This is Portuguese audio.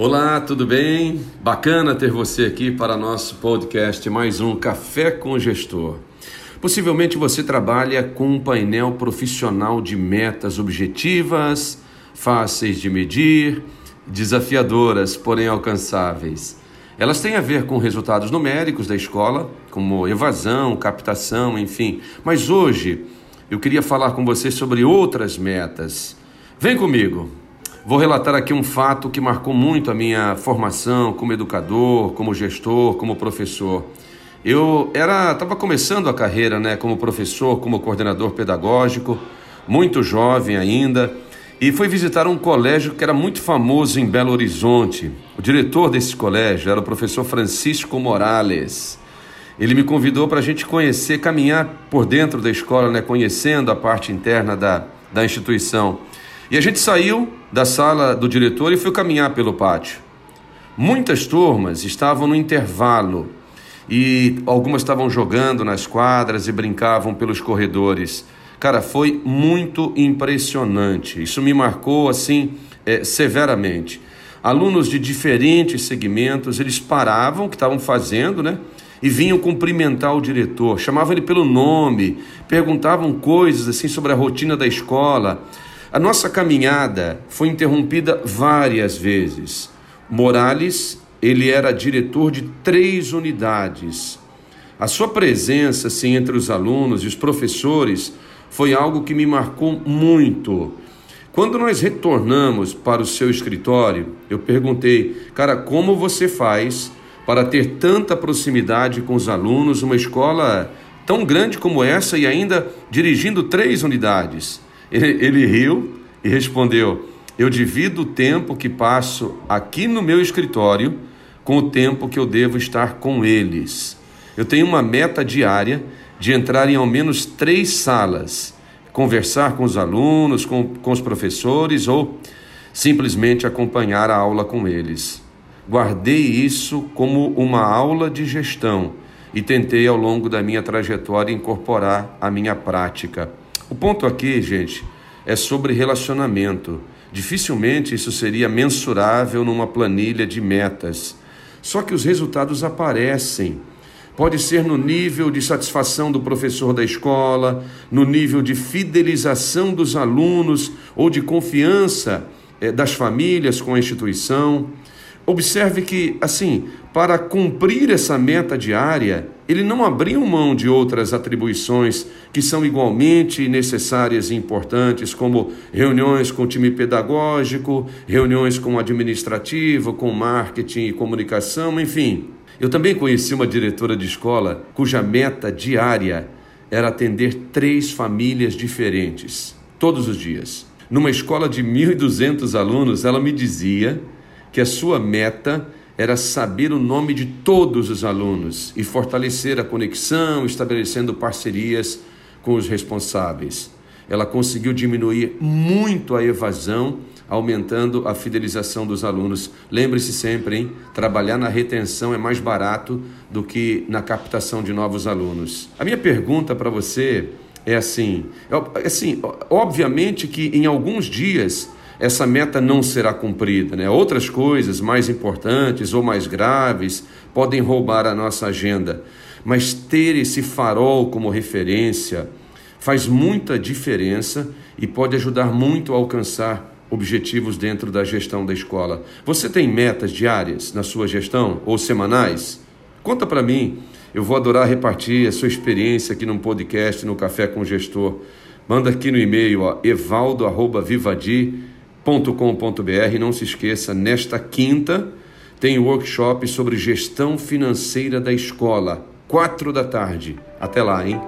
Olá, tudo bem? Bacana ter você aqui para nosso podcast, mais um Café com Gestor. Possivelmente você trabalha com um painel profissional de metas objetivas, fáceis de medir, desafiadoras, porém alcançáveis. Elas têm a ver com resultados numéricos da escola, como evasão, captação, enfim. Mas hoje eu queria falar com você sobre outras metas. Vem comigo! Vou relatar aqui um fato que marcou muito a minha formação como educador, como gestor, como professor. Eu era estava começando a carreira, né, como professor, como coordenador pedagógico, muito jovem ainda, e fui visitar um colégio que era muito famoso em Belo Horizonte. O diretor desse colégio era o professor Francisco Morales. Ele me convidou para a gente conhecer, caminhar por dentro da escola, né, conhecendo a parte interna da, da instituição. E a gente saiu da sala do diretor e foi caminhar pelo pátio. Muitas turmas estavam no intervalo e algumas estavam jogando nas quadras e brincavam pelos corredores. Cara, foi muito impressionante. Isso me marcou assim é, severamente. Alunos de diferentes segmentos, eles paravam o que estavam fazendo, né? E vinham cumprimentar o diretor, chamavam ele pelo nome, perguntavam coisas assim sobre a rotina da escola. A nossa caminhada foi interrompida várias vezes. Morales, ele era diretor de três unidades. A sua presença, assim, entre os alunos e os professores foi algo que me marcou muito. Quando nós retornamos para o seu escritório, eu perguntei, cara, como você faz para ter tanta proximidade com os alunos, uma escola tão grande como essa e ainda dirigindo três unidades? Ele, ele riu e respondeu: Eu divido o tempo que passo aqui no meu escritório com o tempo que eu devo estar com eles. Eu tenho uma meta diária de entrar em ao menos três salas, conversar com os alunos, com, com os professores ou simplesmente acompanhar a aula com eles. Guardei isso como uma aula de gestão e tentei ao longo da minha trajetória incorporar a minha prática. O ponto aqui, gente, é sobre relacionamento. Dificilmente isso seria mensurável numa planilha de metas. Só que os resultados aparecem. Pode ser no nível de satisfação do professor da escola, no nível de fidelização dos alunos ou de confiança eh, das famílias com a instituição. Observe que, assim, para cumprir essa meta diária, ele não abriu mão de outras atribuições que são igualmente necessárias e importantes, como reuniões com o time pedagógico, reuniões com o administrativo, com marketing e comunicação, enfim. Eu também conheci uma diretora de escola cuja meta diária era atender três famílias diferentes, todos os dias. Numa escola de 1.200 alunos, ela me dizia que a sua meta era saber o nome de todos os alunos e fortalecer a conexão, estabelecendo parcerias com os responsáveis. Ela conseguiu diminuir muito a evasão, aumentando a fidelização dos alunos. Lembre-se sempre, hein? Trabalhar na retenção é mais barato do que na captação de novos alunos. A minha pergunta para você é assim, é assim, obviamente que em alguns dias essa meta não será cumprida. Né? Outras coisas mais importantes ou mais graves podem roubar a nossa agenda, mas ter esse farol como referência faz muita diferença e pode ajudar muito a alcançar objetivos dentro da gestão da escola. Você tem metas diárias na sua gestão ou semanais? Conta para mim. Eu vou adorar repartir a sua experiência aqui no podcast, no Café com o Gestor. Manda aqui no e-mail evaldo@vivadi com.br Não se esqueça, nesta quinta tem workshop sobre gestão financeira da escola, quatro da tarde. Até lá, hein?